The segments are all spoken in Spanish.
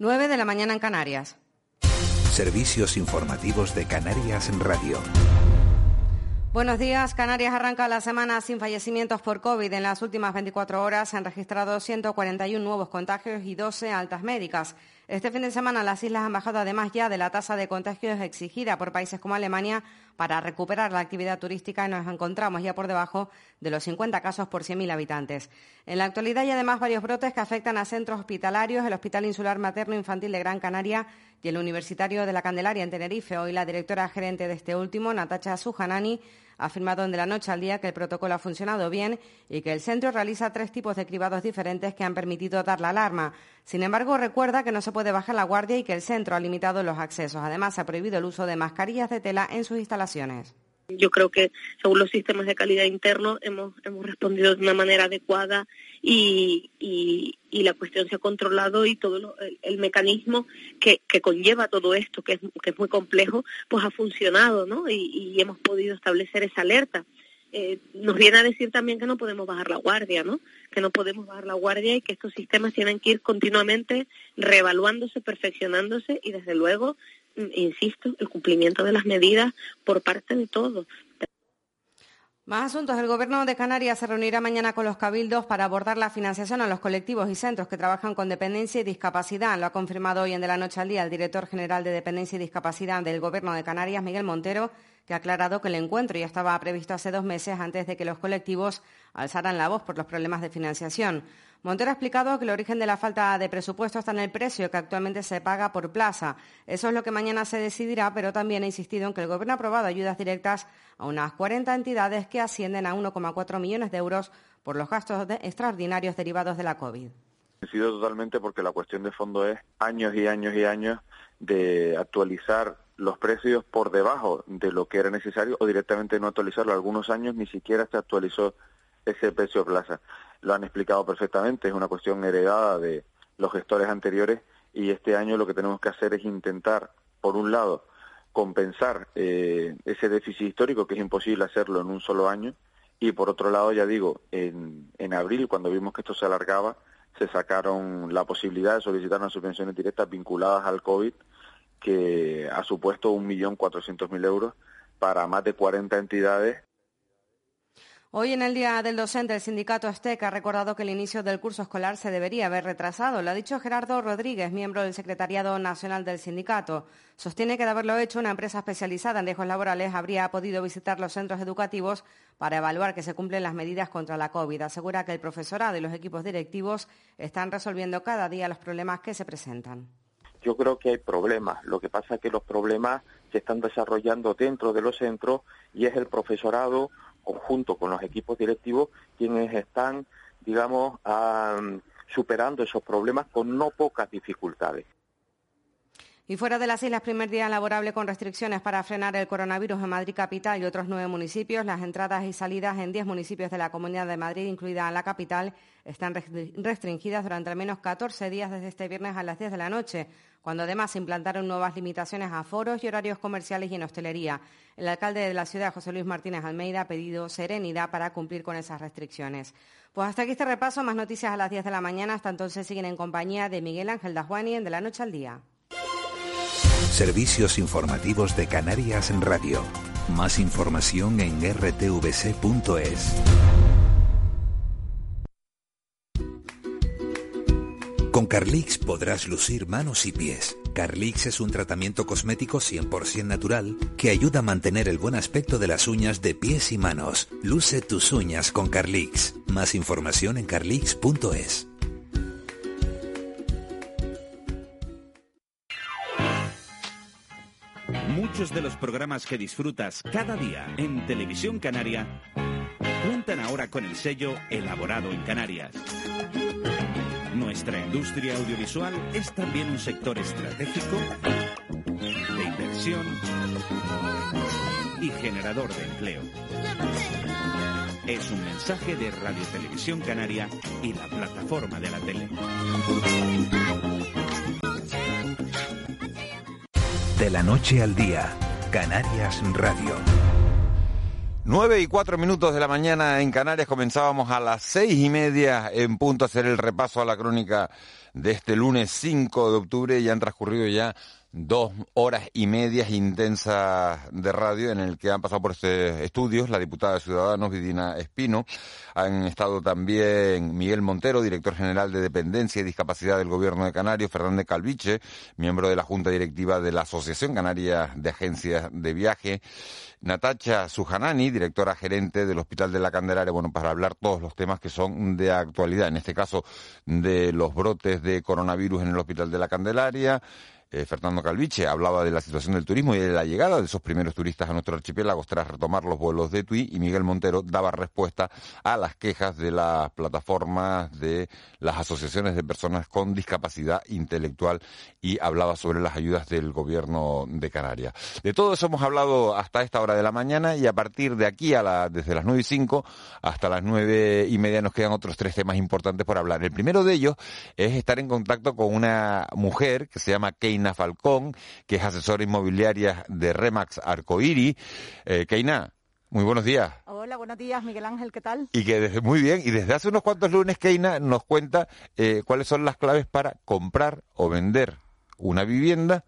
9 de la mañana en Canarias. Servicios informativos de Canarias en Radio. Buenos días. Canarias arranca la semana sin fallecimientos por COVID. En las últimas 24 horas se han registrado 141 nuevos contagios y 12 altas médicas. Este fin de semana las islas han bajado además ya de la tasa de contagios exigida por países como Alemania para recuperar la actividad turística nos encontramos ya por debajo de los 50 casos por 100.000 habitantes. En la actualidad hay además varios brotes que afectan a centros hospitalarios, el Hospital Insular Materno Infantil de Gran Canaria y el Universitario de la Candelaria en Tenerife. Hoy la directora gerente de este último, Natacha Sujanani, ha afirmado en de la noche al día que el protocolo ha funcionado bien y que el centro realiza tres tipos de cribados diferentes que han permitido dar la alarma. Sin embargo, recuerda que no se puede bajar la guardia y que el centro ha limitado los accesos. Además, ha prohibido el uso de mascarillas de tela en sus instalaciones. Yo creo que según los sistemas de calidad internos hemos, hemos respondido de una manera adecuada y, y, la cuestión se ha controlado y todo el, mecanismo que, que, conlleva todo esto, que es, que es muy complejo, pues ha funcionado, ¿no? Y, y hemos podido establecer esa alerta. Eh, nos viene a decir también que no podemos bajar la guardia, ¿no? Que no podemos bajar la guardia y que estos sistemas tienen que ir continuamente reevaluándose, perfeccionándose y desde luego insisto, el cumplimiento de las medidas por parte de todos. Más asuntos. El Gobierno de Canarias se reunirá mañana con los cabildos para abordar la financiación a los colectivos y centros que trabajan con dependencia y discapacidad. Lo ha confirmado hoy en De la Noche al Día el director general de Dependencia y Discapacidad del Gobierno de Canarias, Miguel Montero, que ha aclarado que el encuentro ya estaba previsto hace dos meses antes de que los colectivos alzaran la voz por los problemas de financiación. Montero ha explicado que el origen de la falta de presupuesto está en el precio que actualmente se paga por plaza. Eso es lo que mañana se decidirá, pero también ha insistido en que el Gobierno ha aprobado ayudas directas a unas 40 entidades que ascienden a 1,4 millones de euros por los gastos extraordinarios derivados de la COVID. sido totalmente porque la cuestión de fondo es años y años y años de actualizar los precios por debajo de lo que era necesario o directamente no actualizarlo. Algunos años ni siquiera se actualizó ese precio plaza lo han explicado perfectamente, es una cuestión heredada de los gestores anteriores y este año lo que tenemos que hacer es intentar, por un lado, compensar eh, ese déficit histórico, que es imposible hacerlo en un solo año, y por otro lado, ya digo, en, en abril, cuando vimos que esto se alargaba, se sacaron la posibilidad de solicitar unas subvenciones directas vinculadas al COVID, que ha supuesto 1.400.000 euros para más de 40 entidades Hoy en el Día del Docente, el sindicato STEC ha recordado que el inicio del curso escolar se debería haber retrasado. Lo ha dicho Gerardo Rodríguez, miembro del Secretariado Nacional del Sindicato. Sostiene que de haberlo hecho, una empresa especializada en riesgos laborales habría podido visitar los centros educativos para evaluar que se cumplen las medidas contra la COVID. Asegura que el profesorado y los equipos directivos están resolviendo cada día los problemas que se presentan. Yo creo que hay problemas. Lo que pasa es que los problemas se están desarrollando dentro de los centros y es el profesorado conjunto con los equipos directivos quienes están, digamos, superando esos problemas con no pocas dificultades. Y fuera de las islas, primer día laborable con restricciones para frenar el coronavirus en Madrid capital y otros nueve municipios. Las entradas y salidas en diez municipios de la Comunidad de Madrid, incluida la capital, están restringidas durante al menos 14 días desde este viernes a las 10 de la noche, cuando además se implantaron nuevas limitaciones a foros y horarios comerciales y en hostelería. El alcalde de la ciudad, José Luis Martínez Almeida, ha pedido serenidad para cumplir con esas restricciones. Pues hasta aquí este repaso, más noticias a las 10 de la mañana. Hasta entonces siguen en compañía de Miguel Ángel Dajuani en De la Noche al Día. Servicios informativos de Canarias en Radio. Más información en rtvc.es. Con Carlix podrás lucir manos y pies. Carlix es un tratamiento cosmético 100% natural que ayuda a mantener el buen aspecto de las uñas de pies y manos. Luce tus uñas con Carlix. Más información en carlix.es. Muchos de los programas que disfrutas cada día en Televisión Canaria cuentan ahora con el sello Elaborado en Canarias. Nuestra industria audiovisual es también un sector estratégico de inversión y generador de empleo. Es un mensaje de Radio Televisión Canaria y la plataforma de la tele. De la noche al día, Canarias Radio. Nueve y cuatro minutos de la mañana en Canarias comenzábamos a las seis y media en punto a hacer el repaso a la crónica de este lunes 5 de octubre. Ya han transcurrido ya dos horas y medias intensas de radio en el que han pasado por este estudios la diputada de Ciudadanos Vidina Espino. Han estado también Miguel Montero, director general de Dependencia y Discapacidad del Gobierno de Canarias, Fernández Calviche, miembro de la Junta Directiva de la Asociación Canaria de Agencias de Viaje, Natacha Sujanani, directora gerente del Hospital de la Candelaria, bueno, para hablar todos los temas que son de actualidad, en este caso de los brotes de coronavirus en el Hospital de la Candelaria, eh, Fernando Calviche hablaba de la situación del turismo y de la llegada de esos primeros turistas a nuestro archipiélago tras retomar los vuelos de TUI y Miguel Montero daba respuesta a las quejas de las plataformas de las asociaciones de personas con discapacidad intelectual y hablaba sobre las ayudas del gobierno de Canarias. De todo eso hemos hablado hasta esta hora de la mañana y a partir de aquí, a la, desde las nueve y cinco hasta las nueve y media nos quedan otros tres temas importantes por hablar. El primero de ellos es estar en contacto con una mujer que se llama Kate Keina Falcón, que es asesora inmobiliaria de Remax Arcoiri. Eh, Keina, muy buenos días. Hola, buenos días, Miguel Ángel, ¿qué tal? Y que desde, muy bien, y desde hace unos cuantos lunes, Keina nos cuenta eh, cuáles son las claves para comprar o vender una vivienda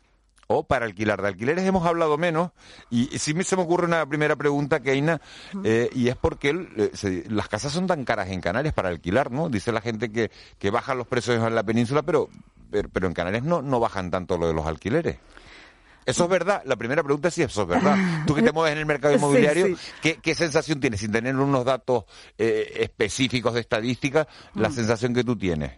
o para alquilar. De alquileres hemos hablado menos y sí me, se me ocurre una primera pregunta, Keina, eh, y es porque eh, las casas son tan caras en Canarias para alquilar, ¿no? Dice la gente que, que bajan los precios en la península, pero, pero, en Canarias no, no bajan tanto lo de los alquileres. ¿Eso es verdad? La primera pregunta es si eso es verdad. Tú que te mueves en el mercado inmobiliario, ¿qué, sensación tienes? Sin tener unos datos eh, específicos de estadística, la sensación que tú tienes.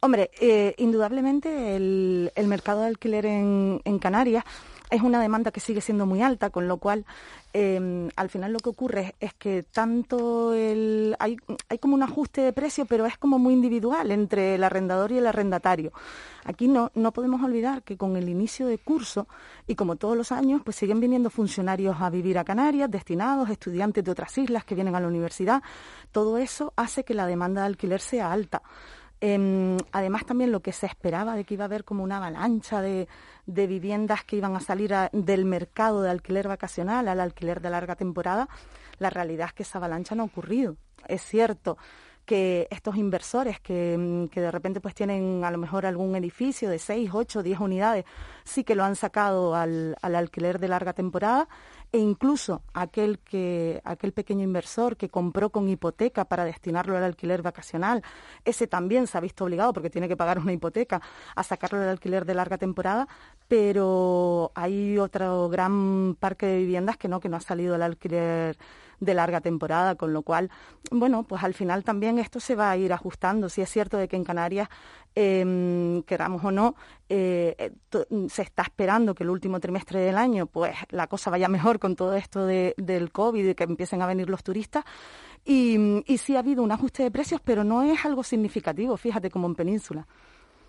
Hombre, eh, indudablemente el, mercado de alquiler en, Canarias es una demanda que sigue siendo muy alta, con lo cual em, al final lo que ocurre es, que tanto el, hay, hay como un ajuste de precio, pero es como muy individual entre el arrendador y el arrendatario. Aquí no, no podemos olvidar que con el inicio de curso y como todos los años, pues siguen viniendo funcionarios a vivir a Canarias, destinados, estudiantes de otras islas que vienen a la universidad. Todo eso hace que la demanda de alquiler sea alta. Em, además, también lo que se esperaba de que iba a haber como una avalancha de, viviendas que iban a salir del mercado de alquiler vacacional al alquiler de larga temporada, la realidad es que esa avalancha no ha ocurrido. Es cierto que estos inversores que, mm, que, de repente pues tienen a lo mejor algún edificio de 6, 8, 10 unidades, sí que lo han sacado al, al alquiler de larga temporada e incluso aquel, que, aquel pequeño inversor que compró con hipoteca para destinarlo al alquiler vacacional, ese también se ha visto obligado, porque tiene que pagar una hipoteca, a sacarlo del alquiler de larga temporada, pero hay otro gran parque de viviendas que no, que no ha salido al alquiler de larga temporada, con lo cual, bueno, pues al final también esto se va a ir ajustando. Si es cierto de que en Canarias, eh, queramos o no, eh, eh, se está esperando que el último trimestre del año, pues la cosa vaya mejor con todo esto de, del COVID y que empiecen a venir los turistas. Y, y sí ha habido un ajuste de precios, pero no es algo significativo, fíjate, como en Península.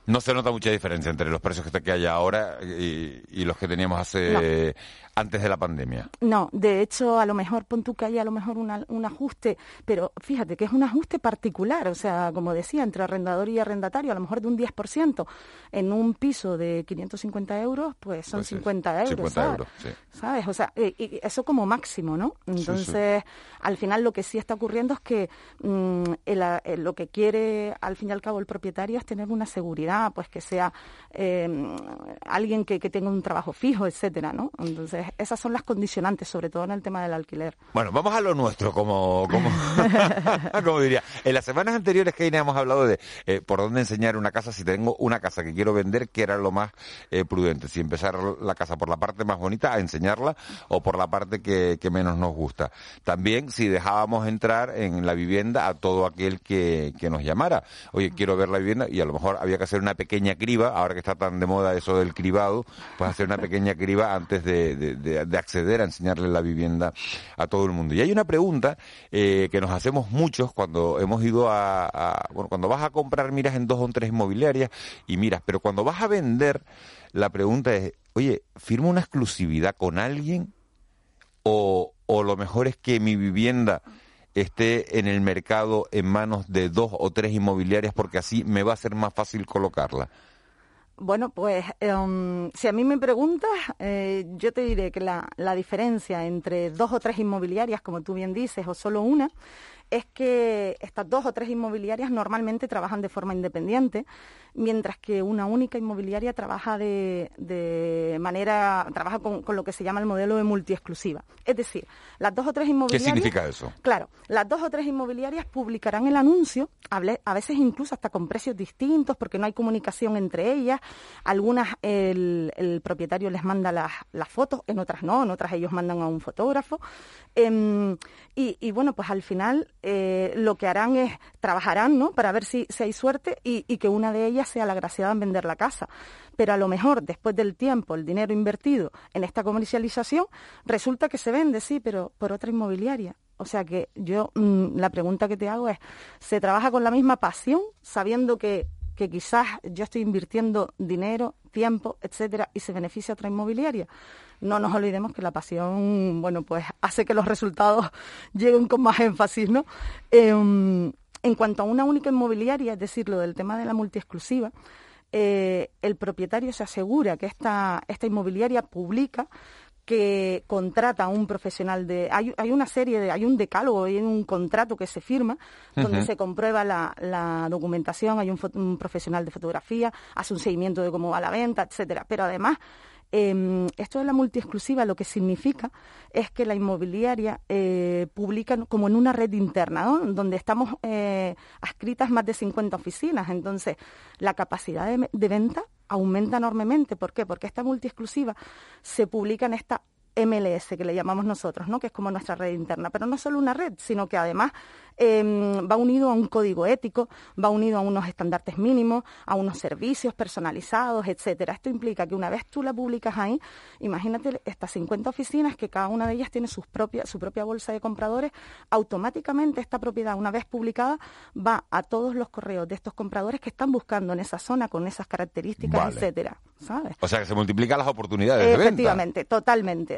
No se nota mucha diferencia entre los precios que hay ahora y, los que teníamos hace antes de la pandemia. No, de hecho, a lo mejor pon tú que haya a lo mejor un ajuste, pero fíjate que es un ajuste particular, o sea, como decía, entre arrendador y arrendatario, a lo mejor de un 10%. En un piso de 550 euros, pues son 50 pues euros. 50 euros, sí. ¿Sabes? O sea, y, eso como máximo, ¿no? Entonces, al final lo que sí está ocurriendo es que mm, lo que quiere, al fin y al cabo, el propietario es tener una seguridad, pues que sea eh, alguien que, que tenga un trabajo fijo, etcétera, ¿no? Entonces, esas son las condicionantes, sobre todo en el tema del alquiler. Bueno, vamos a lo nuestro, como, como, como diría. En las semanas anteriores, que hemos hablado de eh, por dónde enseñar una casa, si tengo una casa que quiero vender, que era lo más eh, prudente, si empezar la casa por la parte más bonita a enseñarla o por la parte que, menos nos gusta. También si dejábamos entrar en la vivienda a todo aquel que, que nos llamara. Oye, quiero ver la vivienda y a lo mejor había que hacer una pequeña criba, ahora que está tan de moda eso del cribado, pues hacer una pequeña criba antes de de, acceder a enseñarle la vivienda a todo el mundo. Y hay una pregunta eh, que nos hacemos muchos cuando hemos ido a, bueno, cuando vas a comprar miras en dos o tres inmobiliarias y miras, pero cuando vas a vender, la pregunta es, oye, ¿firmo una exclusividad con alguien? O, o lo mejor es que mi vivienda esté en el mercado en manos de dos o tres inmobiliarias porque así me va a ser más fácil colocarla. Bueno, pues em, si a mí me preguntas, eh, yo te diré que la, la diferencia entre dos o tres inmobiliarias, como tú bien dices, o solo una, es que estas dos o tres inmobiliarias normalmente trabajan de forma independiente, mientras que una única inmobiliaria trabaja de, manera, trabaja con, lo que se llama el modelo de multiexclusiva. Es decir, las dos o tres inmobiliarias... ¿Qué significa eso? Claro, las dos o tres inmobiliarias publicarán el anuncio, a veces incluso hasta con precios distintos, porque no hay comunicación entre ellas. Algunas el, propietario les manda las, fotos, en otras no, en otras ellos mandan a un fotógrafo. Em, y, bueno, pues al final eh, lo que harán es, trabajarán, ¿no? Para ver si, si hay suerte y, y que una de ellas sea la graciada en vender la casa. Pero a lo mejor, después del tiempo, el dinero invertido en esta comercialización, resulta que se vende, sí, pero por otra inmobiliaria. O sea que yo, mm, la pregunta que te hago es, ¿se trabaja con la misma pasión, sabiendo que, que quizás yo estoy invirtiendo dinero, tiempo, etcétera, y se beneficia otra inmobiliaria? no nos olvidemos que la pasión, bueno, pues hace que los resultados lleguen con más énfasis, ¿no? Em, en cuanto a una única inmobiliaria, es decir, lo del tema de la multiexclusiva, eh, el propietario se asegura que esta, esta inmobiliaria publica que contrata a un profesional de hay, hay, una serie de hay un decálogo hay un contrato que se firma donde se comprueba la, la documentación hay un, un, profesional de fotografía hace un seguimiento de cómo va la venta etcétera. Pero además eh, esto de la multiexclusiva lo que significa es que la inmobiliaria eh, publica como en una red interna, donde estamos eh, adscritas más de 50 oficinas. Entonces, la capacidad de, de venta aumenta enormemente. ¿Por qué? Porque esta multiexclusiva se publica en esta MLS, que le llamamos nosotros, ¿no? que es como nuestra red interna. Pero no solo una red, sino que además Em, va unido a un código ético, va unido a unos estándares mínimos, a unos servicios personalizados, etcétera. Esto implica que una vez tú la publicas ahí, imagínate estas 50 oficinas que cada una de ellas tiene sus su propia bolsa de compradores, automáticamente esta propiedad, una vez publicada, va a todos los correos de estos compradores que están buscando en esa zona con esas características, etcétera. ¿sabes? O sea que se multiplican las oportunidades de venta. Efectivamente,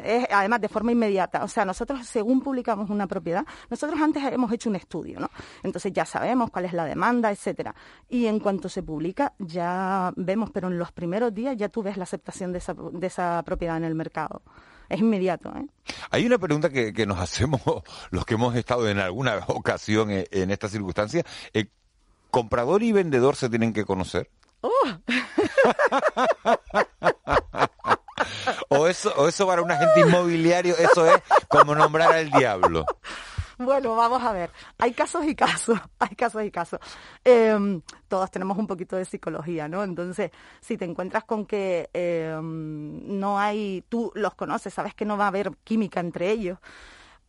totalmente. además de forma inmediata. O sea, nosotros según publicamos una propiedad, nosotros antes hemos hecho un estudio ¿no? Entonces ya sabemos cuál es la demanda, etcétera. Y en cuanto se publica, ya vemos, pero en los primeros días ya tú ves la aceptación de esa, de esa propiedad en el mercado es inmediato. ¿eh? Hay una pregunta que, nos hacemos los que hemos estado en alguna ocasión en, en esta circunstancia. Eh, ¿Comprador y vendedor se tienen que conocer? ¡Oh! o, eso, o eso para un agente inmobiliario, eso es como nombrar al diablo. Bueno, vamos a ver. Hay casos y casos, hay casos y casos. Em, todos tenemos un poquito de psicología, ¿no? Entonces, si te encuentras con que em, no hay, tú los conoces, sabes que no va a haber química entre ellos,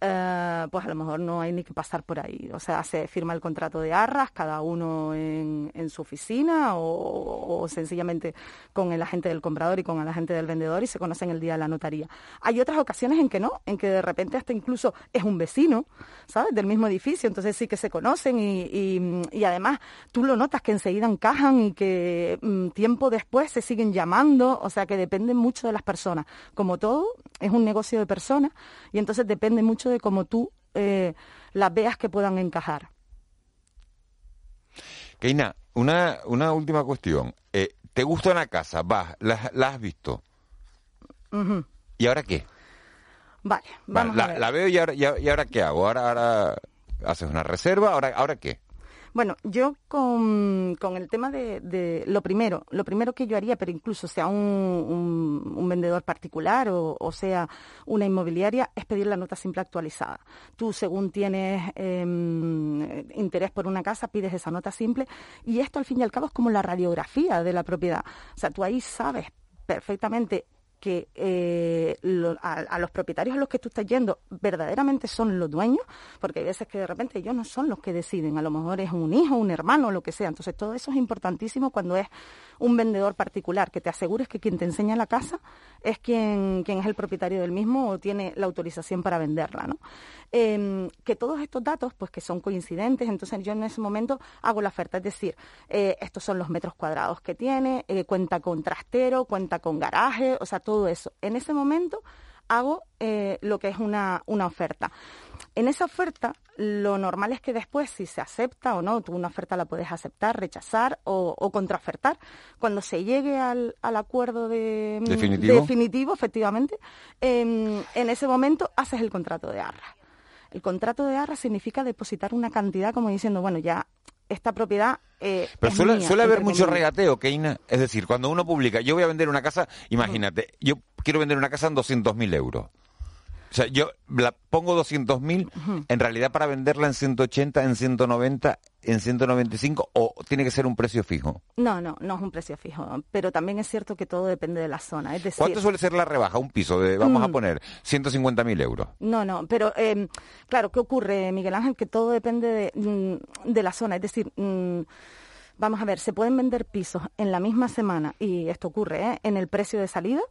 eh, pues a lo mejor no hay ni que pasar por ahí. O sea, se firma el contrato de arras, cada uno en, su oficina o, sencillamente con el agente del comprador y con el agente del vendedor y se conocen el día de la notaría. Hay otras ocasiones en que no, en que de repente hasta incluso es un vecino, ¿sabes? Del mismo edificio, entonces sí que se conocen y, además tú lo notas que enseguida encajan y que mm, tiempo después se siguen llamando, o sea que depende mucho de las personas. Como todo, es un negocio de personas y entonces depende mucho de cómo tú eh, las veas que puedan encajar. Keina, una, una última cuestión. Eh, ¿Te gusta una casa? Vas, la, has visto. ¿Y ahora qué? Vale, vamos la, a ver. la veo y ahora, y ahora, qué hago. Ahora, ahora haces una reserva, ahora, ahora qué? Bueno, yo con, con el tema de, de, lo primero, lo primero que yo haría, pero incluso sea un, un, vendedor particular o, o, sea una inmobiliaria, es pedir la nota simple actualizada. Tú, según tienes em, interés por una casa, pides esa nota simple y esto al fin y al cabo es como la radiografía de la propiedad. O sea, tú ahí sabes perfectamente que eh, a, los propietarios a los que tú estás yendo verdaderamente son los dueños, porque hay veces que de repente ellos no son los que deciden, a lo mejor es un hijo, un hermano, lo que sea. Entonces todo eso es importantísimo cuando es un vendedor particular, que te asegures que quien te enseña la casa es quien, quien es el propietario del mismo o tiene la autorización para venderla. ¿no? Em, que todos estos datos, pues que son coincidentes, entonces yo en ese momento hago la oferta, es decir, eh, estos son los metros cuadrados que tiene, eh, cuenta con trastero, cuenta con garaje, o sea, todo eso. En ese momento hago eh, lo que es una, una oferta. En esa oferta, lo normal es que después, si se acepta o no, tú una oferta la puedes aceptar, rechazar o, o contraofertar. Cuando se llegue al, acuerdo de, definitivo, efectivamente, em, en ese momento haces el contrato de arra. El contrato de arra significa depositar una cantidad como diciendo, bueno, ya esta propiedad. Eh, Pero suele, haber mucho regateo, Keina. Es decir, cuando uno publica, yo voy a vender una casa, imagínate, yo quiero vender una casa en 200.000 euros. O sea, yo la pongo 200.000, en realidad para venderla en 180, en 190, en 195 o tiene que ser un precio fijo? No, no, no es un precio fijo, pero también es cierto que todo depende de la zona. Es decir, ¿Cuánto suele ser la rebaja? Un piso de, vamos a mm. poner, 150.000 euros. No, no, pero eh, claro, ¿qué ocurre, Miguel Ángel? Que todo depende de, mm, de la zona, es decir... Mm, vamos a ver, se pueden vender pisos en la misma semana, y esto ocurre ¿eh? en el precio de salida,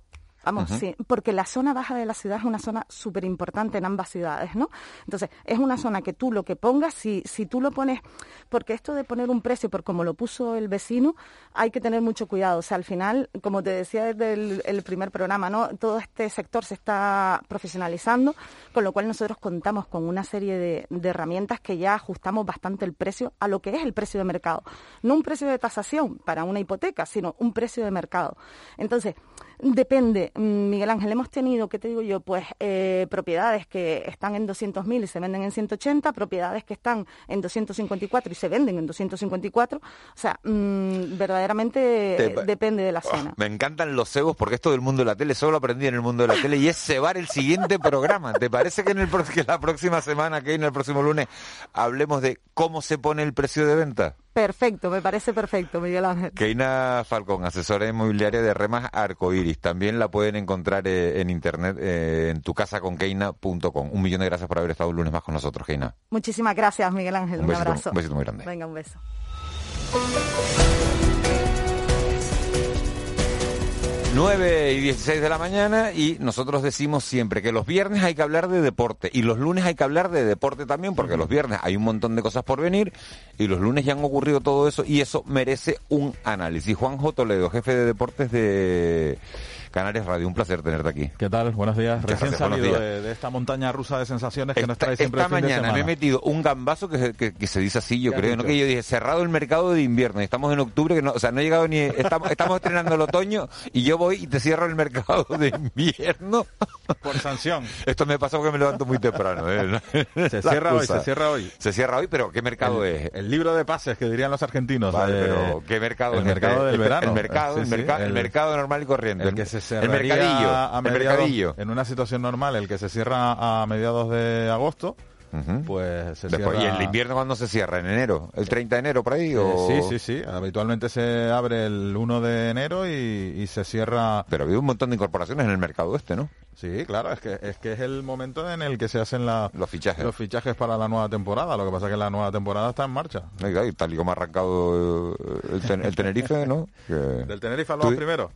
Vamos, sí, porque la zona baja de la ciudad es una zona súper importante en ambas ciudades, ¿no? Entonces, es una zona que tú lo que pongas, si, si tú lo pones, porque esto de poner un precio por como lo puso el vecino, hay que tener mucho cuidado. O sea, al final, como te decía desde el, primer programa, ¿no? Todo este sector se está profesionalizando, con lo cual nosotros contamos con una serie de, de herramientas que ya ajustamos bastante el precio a lo que es el precio de mercado. No un precio de tasación para una hipoteca, sino un precio de mercado. Entonces, Depende, Miguel Ángel, hemos tenido, ¿qué te digo yo? Pues eh, propiedades que están en 200.000 y se venden en 180, propiedades que están en 254 y se venden en 254. O sea, mm, verdaderamente depende de la oh, zona. me encantan los cebos porque esto del mundo de la tele solo aprendí en el mundo de la tele y es cebar el siguiente programa. ¿Te parece que, en el, que la próxima semana, que en el próximo lunes, hablemos de cómo se pone el precio de venta? Perfecto, me parece perfecto, Miguel Ángel. Keina Falcón, asesora inmobiliaria de Remas Arcoiris. También la pueden encontrar eh, en internet eh, en tucasaconkeina.com. Un millón de gracias por haber estado un lunes más con nosotros, Keina. Muchísimas gracias, Miguel Ángel. Un, abrazo. Un besito muy grande. Venga, un beso. 9 y 16 de la mañana y nosotros decimos siempre que los viernes hay que hablar de deporte y los lunes hay que hablar de deporte también porque los viernes hay un montón de cosas por venir y los lunes ya han ocurrido todo eso y eso merece un análisis. Juanjo Toledo, jefe de deportes de Canarias Radio. Un placer tenerte aquí. ¿Qué tal? Buenos días. Recién salido de, esta montaña rusa de sensaciones que nos trae siempre Esta mañana me he metido un gambazo que, se dice así, yo creo, ¿no? Que yo dije, cerrado el mercado de invierno. Estamos en octubre, que no, o sea, no he llegado ni... Estamos, estamos estrenando el otoño y yo voy y te cierro el mercado de invierno. Por sanción. Esto me pasó porque me levanto muy temprano. ¿eh? Se cierra hoy, se cierra hoy. Se cierra hoy, pero ¿qué mercado es? El libro de pases que dirían los argentinos. Vale, pero ¿qué mercado el es? Mercado del verano. El mercado, el, mercado, el, mercado normal y corriente. El que se el mercadillo, el mercadillo. En una situación normal, el que se cierra a mediados de agosto pues se cierra... ¿Y el invierno cuándo se cierra? ¿En enero? ¿El 30 de enero por ahí? O... Eh, sí, sí, sí. Habitualmente se abre el 1 de enero y, se cierra... Pero ha habido un montón de incorporaciones en el mercado este, ¿no? Sí, claro, es que es que es el momento en el que se hacen los fichajes los fichajes para la nueva temporada. Lo que pasa es que la nueva temporada está en marcha. Y tal y como ha arrancado el, Tenerife, ¿no? ¿Del Tenerife hablamos primero?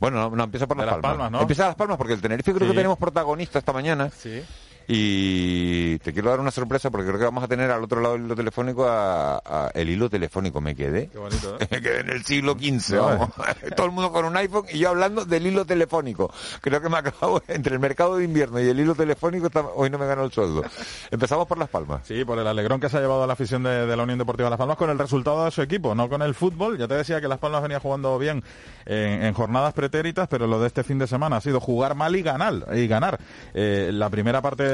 Bueno, no, empieza por las, palmas. ¿no? Empieza las palmas porque el Tenerife creo que tenemos protagonista esta mañana. Sí. Y te quiero dar una sorpresa porque creo que vamos a tener al otro lado del hilo telefónico a, el hilo telefónico. Me quedé. Qué bonito, ¿eh? me quedé en el siglo XV, vamos. Todo el mundo con un iPhone y yo hablando del hilo telefónico. Creo que me acabo entre el mercado de invierno y el hilo telefónico. hoy no me gano el sueldo. Empezamos por Las Palmas. Sí, por el alegrón que se ha llevado a la afición de, la Unión Deportiva Las Palmas con el resultado de su equipo, no con el fútbol. Ya te decía que Las Palmas venía jugando bien en, jornadas pretéritas, pero lo de este fin de semana ha sido jugar mal y ganar. Y ganar. Eh, la primera parte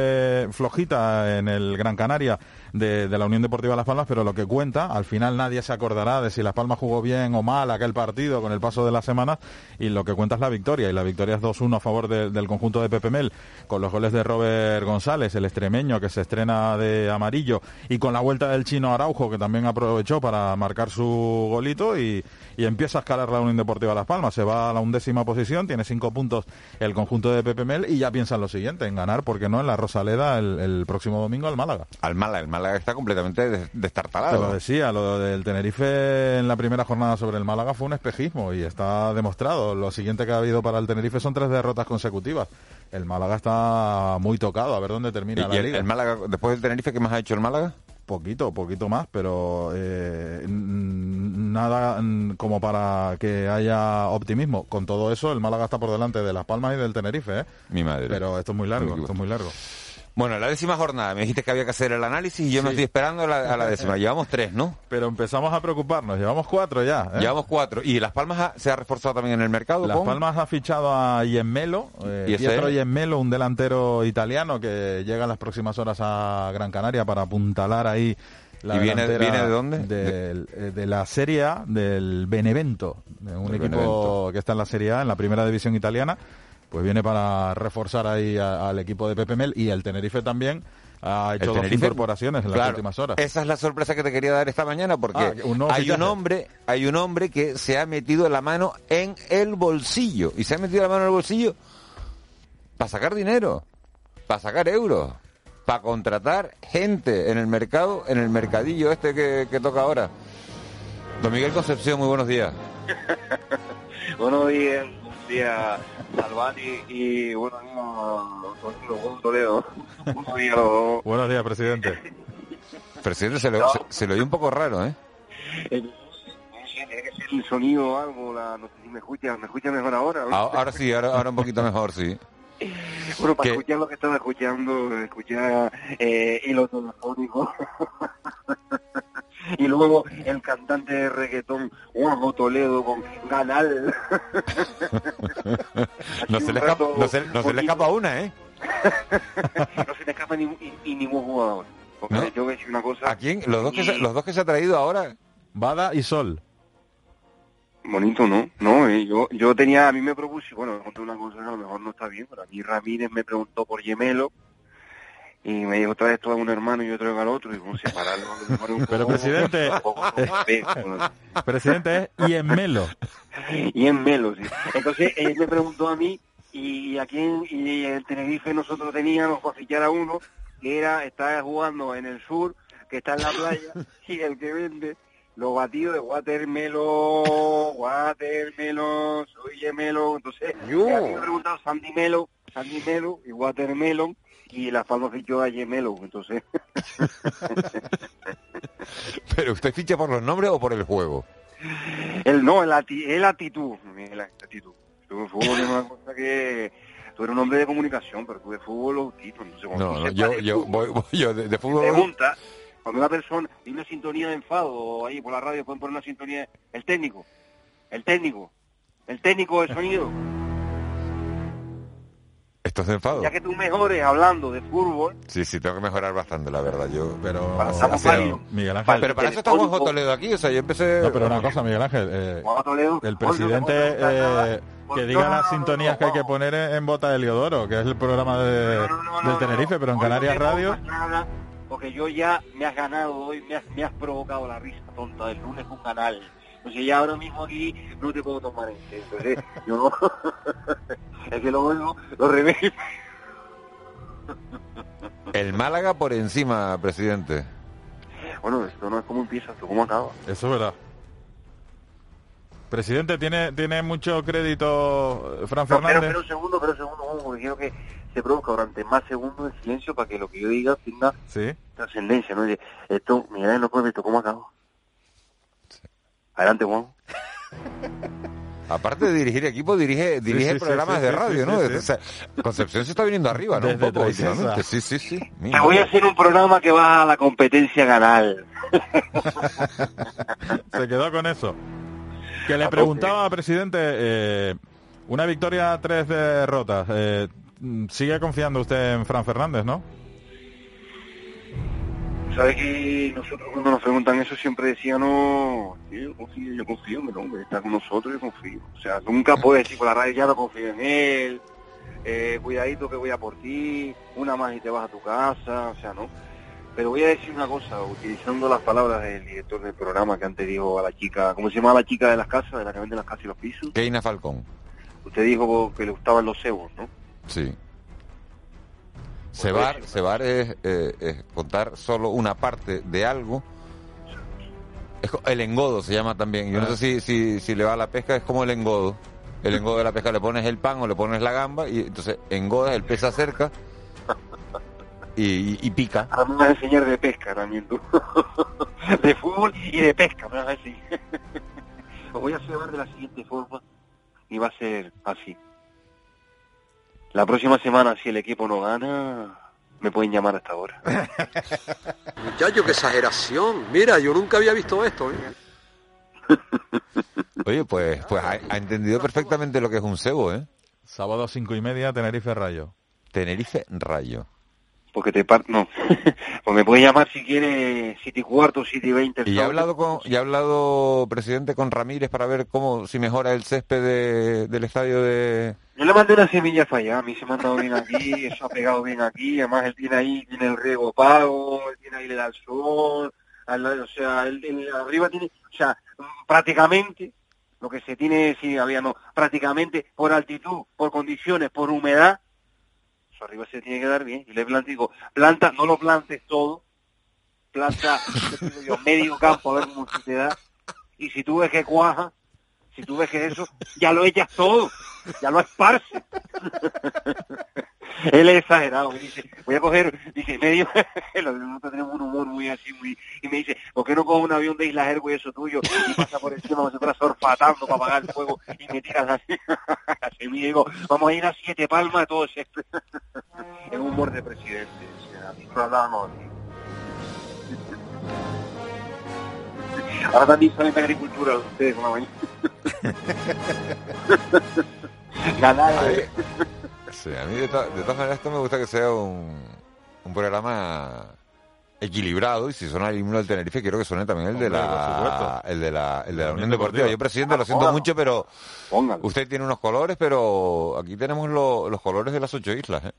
flojita en el Gran Canaria de, la Unión Deportiva Las Palmas, pero lo que cuenta, al final nadie se acordará de si Las Palmas jugó bien o mal aquel partido con el paso de las semanas, y lo que cuenta es la victoria, y la victoria es 2-1 a favor del conjunto de Pepe Mel, con los goles de Robert González, el extremeño que se estrena de amarillo, y con la vuelta del chino Araujo, que también aprovechó para marcar su golito, y, empieza a escalar la Unión Deportiva Las Palmas, se va a la undécima posición, tiene cinco puntos el conjunto de Pepe Mel, y ya piensa en lo siguiente, en ganar, porque no, en la Rosaleda el, próximo domingo al Málaga. Al Málaga, Málaga está completamente destartalado. lo decía, lo del Tenerife en la primera jornada sobre el Málaga fue un espejismo y está demostrado. Lo siguiente que ha habido para el Tenerife son tres derrotas consecutivas. El Málaga está muy tocado, a ver dónde termina la el, Málaga, después del Tenerife, ¿qué más ha hecho el Málaga? Poquito, poquito más, pero eh, nada como para que haya optimismo. Con todo eso, el Málaga está por delante de Las Palmas y del Tenerife, ¿eh? Mi madre. Pero esto es muy largo, esto es muy largo. Bueno, la décima jornada, me dijiste que había que hacer el análisis y yo me estoy esperando a la, a la décima. Llevamos tres, ¿no? Pero empezamos a preocuparnos, llevamos cuatro ya. ¿eh? Llevamos cuatro. ¿Y Las Palmas ha- se ha reforzado también en el mercado? Las con? Palmas ha fichado a Iemmelo, eh, ¿Y Pietro es? Iemmelo, un delantero italiano que llega en las próximas horas a Gran Canaria para apuntalar ahí la ¿Y viene- de dónde? eh, de la Serie A, del Benevento, de un equipo Benevento. que está en la Serie A, en la primera división italiana, pues viene para reforzar ahí a- al equipo de Pepe Mel y el Tenerife también ha hecho dos incorporaciones en las últimas horas. Esa es la sorpresa que te quería dar esta mañana porque Ah, un hay un hombre, hay un hombre que se ha metido la mano en el bolsillo y se ha metido la mano en el bolsillo para sacar dinero, para sacar euros, para contratar gente en el mercado, en el mercadillo este que, que toca ahora. Don Miguel Concepción, muy buenos días. Buenos días, buenos días, Salvani y buenos días, Toledo. Buenos días. Buenos presidente. Presidente, se lo, se, se lo oye un poco raro, ¿eh? Ser el sonido o algo, la, no sé si me escucha, me escucha mejor ahora. ¿no? Ah, Ahora sí, ahora, ahora un poquito mejor, sí. bueno, para que- escuchar lo que estaba escuchando, escuchar eh, hilo telefónico. Y luego el cantante de reggaetón, Juanjo Toledo, con Ganal. No Así se le escapa, no se, no se le escapa una, ¿eh? no se le escapa ni, ni- ni ningún jugador. Porque ¿No? yo voy a decir una cosa. ¿A quién? Los dos que se, los dos que se ha traído ahora. Bada y Sol. Bonito, ¿no? No, eh, yo, yo tenía, a mí me propuse, bueno, me conté una cosa que a lo mejor no está bien, pero a mí Ramírez me preguntó por Gemelo y me dijo, traes tú a un hermano y yo traigo al otro y vamos a separarlo. un Pero, poco- presidente, poco feo, Presidente es Iemmelo. y en Melo, sí. Entonces él me preguntó a mí y a quién, y en Tenerife nosotros teníamos para fichar a uno que era, está jugando en el sur, que está en la playa, y el que vende los batidos de watermelo, watermelo, soy gemelo, entonces Yo. me preguntado Sandy Melo, Sandy Melo y watermelon, y la Palma fichó a Gemelo, entonces ¿Pero usted ficha por los nombres o por el juego? él no, el, ati- el actitud, la actitud. En fútbol es una cosa que tú eres un hombre de comunicación, pero tú de fútbol lo cuando No, no, sepas yo, yo, voy, voy- yo de, de fútbol. pregunta, cuando una persona tiene una sintonía de enfado ahí por la radio pueden poner una sintonía, el técnico, el técnico, el técnico de sonido, Esto es de enfado. ya que tú mejores hablando de fútbol, Sí, sí, tengo que mejorar bastante, la verdad. Yo, Pero, varios. Miguel Ángel. pero para eso está Juanjo Toledo aquí, o sea, yo empecé. No, pero una cosa, Miguel Ángel. eh, el presidente eh, que diga las no, sintonías no, que hay que poner en, Bota de Heliodoro, que es el programa de, No, no, no, del no, Tenerife, pero en Canarias Radio. porque yo ya me has ganado hoy, me has, me has provocado la risa tonta del lunes con canal. Entonces ya ahora mismo aquí no te puedo tomar en serio. Entonces yo no... es que lo oigo, lo remedio. El Málaga por encima, presidente. Bueno, esto no es como empieza, esto cómo acaba. Eso es verdad. Presidente, ¿tiene, tiene mucho crédito eh, Fran No, Fernández? pero un segundo, pero un segundo, porque quiero que se produzca durante más segundos de silencio para que lo que yo diga tenga Sí. trascendencia, ¿no? Esto, mira, no puedo ver esto, ¿cómo acaba? Adelante, Juan. Aparte de dirigir equipo, dirige, dirige sí, sí, programas sí, de radio, sí, ¿no? sí, sí. O sea, Concepción se está viniendo arriba, ¿no? Un poco últimamente. Sí, sí, sí. Te Mira. voy a hacer un programa que va a la competencia canal. Se quedó con eso. Que le A preguntaba, presidente, eh, una victoria, tres derrotas. Eh, ¿Sigue confiando usted en Fran Fernández, no? Sabes que nosotros cuando nos preguntan eso siempre decíamos, sí, yo confío, yo confío, mi hombre, está con nosotros, yo confío. O sea, nunca puedes decir por la radio, ya no confío en él, eh, cuidadito que voy a por ti, una más y te vas a tu casa, o sea, no. Pero voy a decir una cosa, utilizando las palabras del director del programa que antes dijo a la chica, ¿cómo se llama la chica de las casas, de la que vende las casas y los pisos? Keina Falcón. Usted dijo que le gustaban los cebos, ¿no? Sí. Cebar, cebar es, eh, es contar solo una parte de algo. Es el engodo se llama también. Yo no sé si, si, si le va a la pesca, es como el engodo. El engodo de la pesca le pones el pan o le pones la gamba y entonces engodas, el pez se acerca y, y- y pica. Ahora me vas a enseñar de pesca también tú. de fútbol y de pesca, me vas a decir. Os voy a llevar de la siguiente forma y va a ser así. La próxima semana, si el equipo no gana, me pueden llamar hasta ahora. Muchacho, qué exageración. Mira, yo nunca había visto esto. ¿eh? Oye, pues, pues ha, ha entendido perfectamente lo que es un cebo, ¿eh? Sábado cinco y media, Tenerife Rayo. Tenerife Rayo. Porque te par... No, pues me puedes llamar si quieres siete y cuarto, y veinte. el ¿Y ya ha hablado, con, ya ha hablado, presidente, con Ramírez para ver cómo, si mejora el césped de- del estadio de... Yo le mandé una semilla allá, a mí se me ha andado bien aquí, eso ha pegado bien aquí, además él tiene ahí, tiene el riego pago, él tiene ahí le da el sol, al o sea, él, él arriba tiene, o sea, prácticamente, lo que se tiene, sí, había no, prácticamente por altitud, por condiciones, por humedad, arriba se tiene que dar bien, y le planta, digo, planta, no lo plantes todo, planta, ¿qué te digo yo, medio campo a ver cómo se te da, y si tú ves que cuaja, si tú ves que eso, ya lo echas todo, ya lo esparce. Él es exagerado, me dice, voy a coger, dice, medio, nosotros tenemos un humor muy así, muy, y me dice, ¿por qué no coges un avión de Isla Hergo y eso tuyo y pasa por encima nosotros sorfatando para apagar el fuego y me tiras así, así me digo, vamos a ir a siete palmas todos esto. es un humor de presidente, o sea, nosotros hablábamos. Ahora también saben de agricultura ustedes mañana. Ganar, sí, a mí de, to- de todas maneras esto me gusta que sea un, un programa equilibrado y si suena el himno del Tenerife quiero que suene también el de Hombre, la el de la, el de la Unión Deportiva. Yo presidente lo siento Póngalo. mucho pero Póngalo. usted tiene unos colores pero aquí tenemos lo- los colores de las ocho islas. ¿eh?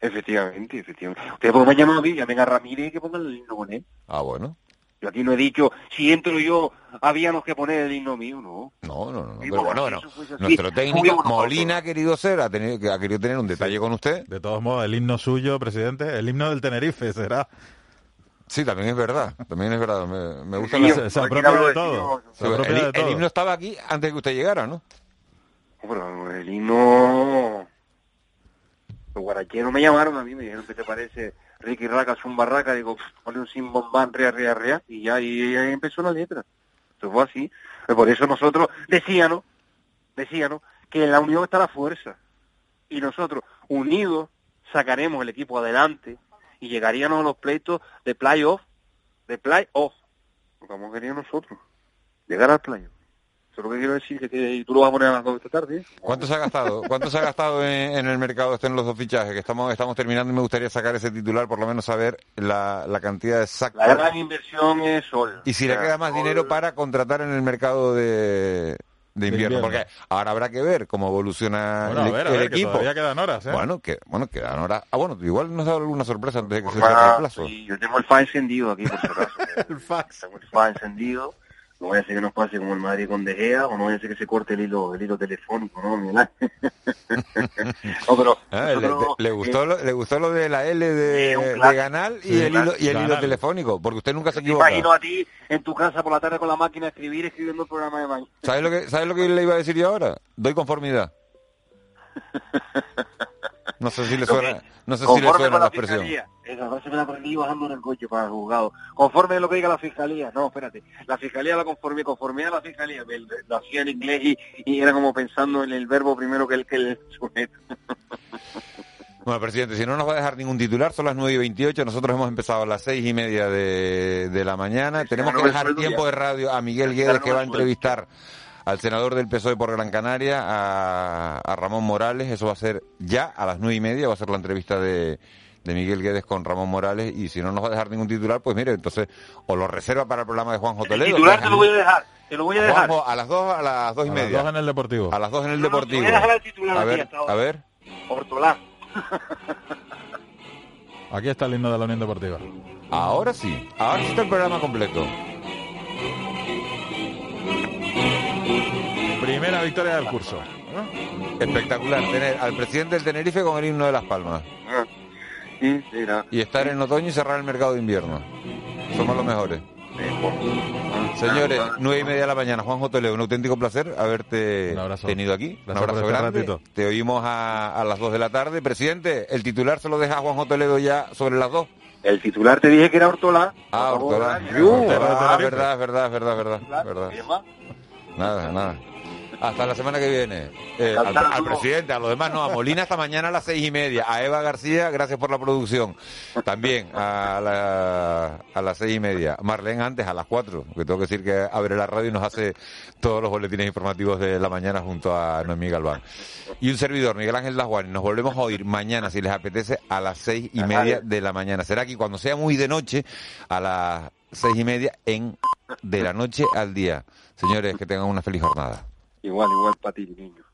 Efectivamente, efectivamente. Ustedes porque me han llamado a mí, llamen a Ramírez y que pongan el himno con él. Ah bueno. Yo aquí no he dicho, si entro yo, habíamos que poner el himno mío, no. No, no, no, pero bueno, bueno. Nuestro técnico Molina querido ser, ha, tenido, que ha querido tener un detalle con usted. De todos modos, el himno suyo, presidente, el himno del Tenerife será. Sí, también es verdad, también es verdad. Me, me gusta la- Se, se ¿por qué apropia de todo. el, himno estaba aquí antes de que usted llegara, ¿no? Pero el himno... Los guaracheros me llamaron a mí, me dijeron, ¿qué te parece? Ricky Raca, un barraca, digo, "Pff, ponle un sin bombán, rea, rea, rea, y ya, y ahí empezó la letra. Eso fue así. Pues por eso nosotros decíamos, decíamos, que en la unión está la fuerza. Y nosotros, unidos, sacaremos el equipo adelante y llegaríamos a los pleitos de playoff, de playoff, lo que hemos querido nosotros, llegar al playoff. Eso es lo que quiero decir, que, que tú lo vas a poner a las dos de esta tarde. ¿Cuánto se ha gastado? ¿Cuánto se ha gastado en, en el mercado este en los dos fichajes? Que estamos, estamos terminando y me gustaría sacar ese titular, por lo menos saber la, la cantidad exacta. La gran inversión es Sol. Y si le O sea, queda más Sol- dinero para contratar en el mercado de, de invierno, invierno. porque ahora habrá que ver cómo evoluciona Bueno, a el, ver, a el ver, que equipo. quedan horas, ¿eh? Bueno, que bueno quedan ahora. Ah, bueno, igual nos da alguna sorpresa antes de que se Ah, saque el plazo. sí, yo tengo el fa encendido aquí, por si acaso. el fax. tengo el fa encendido. No vaya a ser que nos pase como el Madrid con De Gea, o no vaya a ser que se corte el hilo, el hilo telefónico, ¿no? No, pero Ah, le, gustó eh, lo, le gustó lo de la L de, de. Ganal y Sí, el hilo, y el hilo Ganal. telefónico, porque usted nunca se equivoca. imagino a ti en tu casa por la tarde con la máquina a escribir, escribiendo el programa de mañana. ¿Sabes lo que sabes lo que le iba a decir yo ahora? Doy conformidad. No sé si le suena, no sé si le suena la la expresión. fiscalía. Esa frase me la aprendí bajando en el coche para el juzgado. Conforme a lo que diga la fiscalía. No, espérate. La fiscalía la conformé, conformé a la fiscalía. Me- Lo hacía en inglés y, y era como pensando en el verbo primero que el, que el sujeto. Bueno, presidente, si no nos va a dejar ningún titular, son las 9 y 28, nosotros hemos empezado a las seis y media de, de la mañana. Sí, Tenemos que dejar tiempo ya. de radio a Miguel Guedes, que va a entrevistar al senador del PSOE por Gran Canaria, a, a Ramón Morales. Eso va a ser ya a las nueve y media, va a ser la entrevista de, de Miguel Guedes con Ramón Morales. Y si no nos va a dejar ningún titular, pues mire, entonces o lo reserva para el programa de Juanjo El Toledo. titular que te lo voy a dejar. Te lo voy a dejar. Juanjo, a las dos, a las dos y A las media. dos en el Deportivo. A las dos en el No, no, te Deportivo. voy a dejar el titular A ver, hasta ahora. a ver. Hortolá. Aquí está el himno de la Unión Deportiva. Ahora sí, ahora sí está el programa completo. Primera victoria del curso. Espectacular tener al presidente del Tenerife con el himno de Las Palmas Ah, Sí, será. y estar en otoño y cerrar el mercado de invierno. Somos los mejores. Señores, nueve y media de la mañana, Juanjo Toledo, un auténtico placer haberte tenido aquí. Un Gracias abrazo grande. ratito. Te oímos a, a las dos de la tarde. Presidente, el titular se lo deja a Juanjo Toledo ya sobre las dos. El titular te dije que era Hortolá. Ah, Hortolá. ¿verdad? Ah, verdad, verdad, verdad, verdad, Claro, verdad. ¿qué más? Nada, nada. Hasta la semana que viene. Eh, al, al presidente, a los demás no. A Molina hasta mañana a las seis y media. A Eva García, gracias por la producción. También a, la- a las seis y media. Marlene antes, a las cuatro. Que tengo que decir que abre la radio y nos hace todos los boletines informativos de la mañana junto a Noemí Galván. Y un servidor, Miguel Ángel Lajuan. Nos volvemos a oír mañana, si les apetece, a las seis y media de la mañana. Será aquí cuando sea muy de noche, a las seis y media en de la noche al día. Señores, que tengan una feliz jornada. Igual, igual para ti, niño.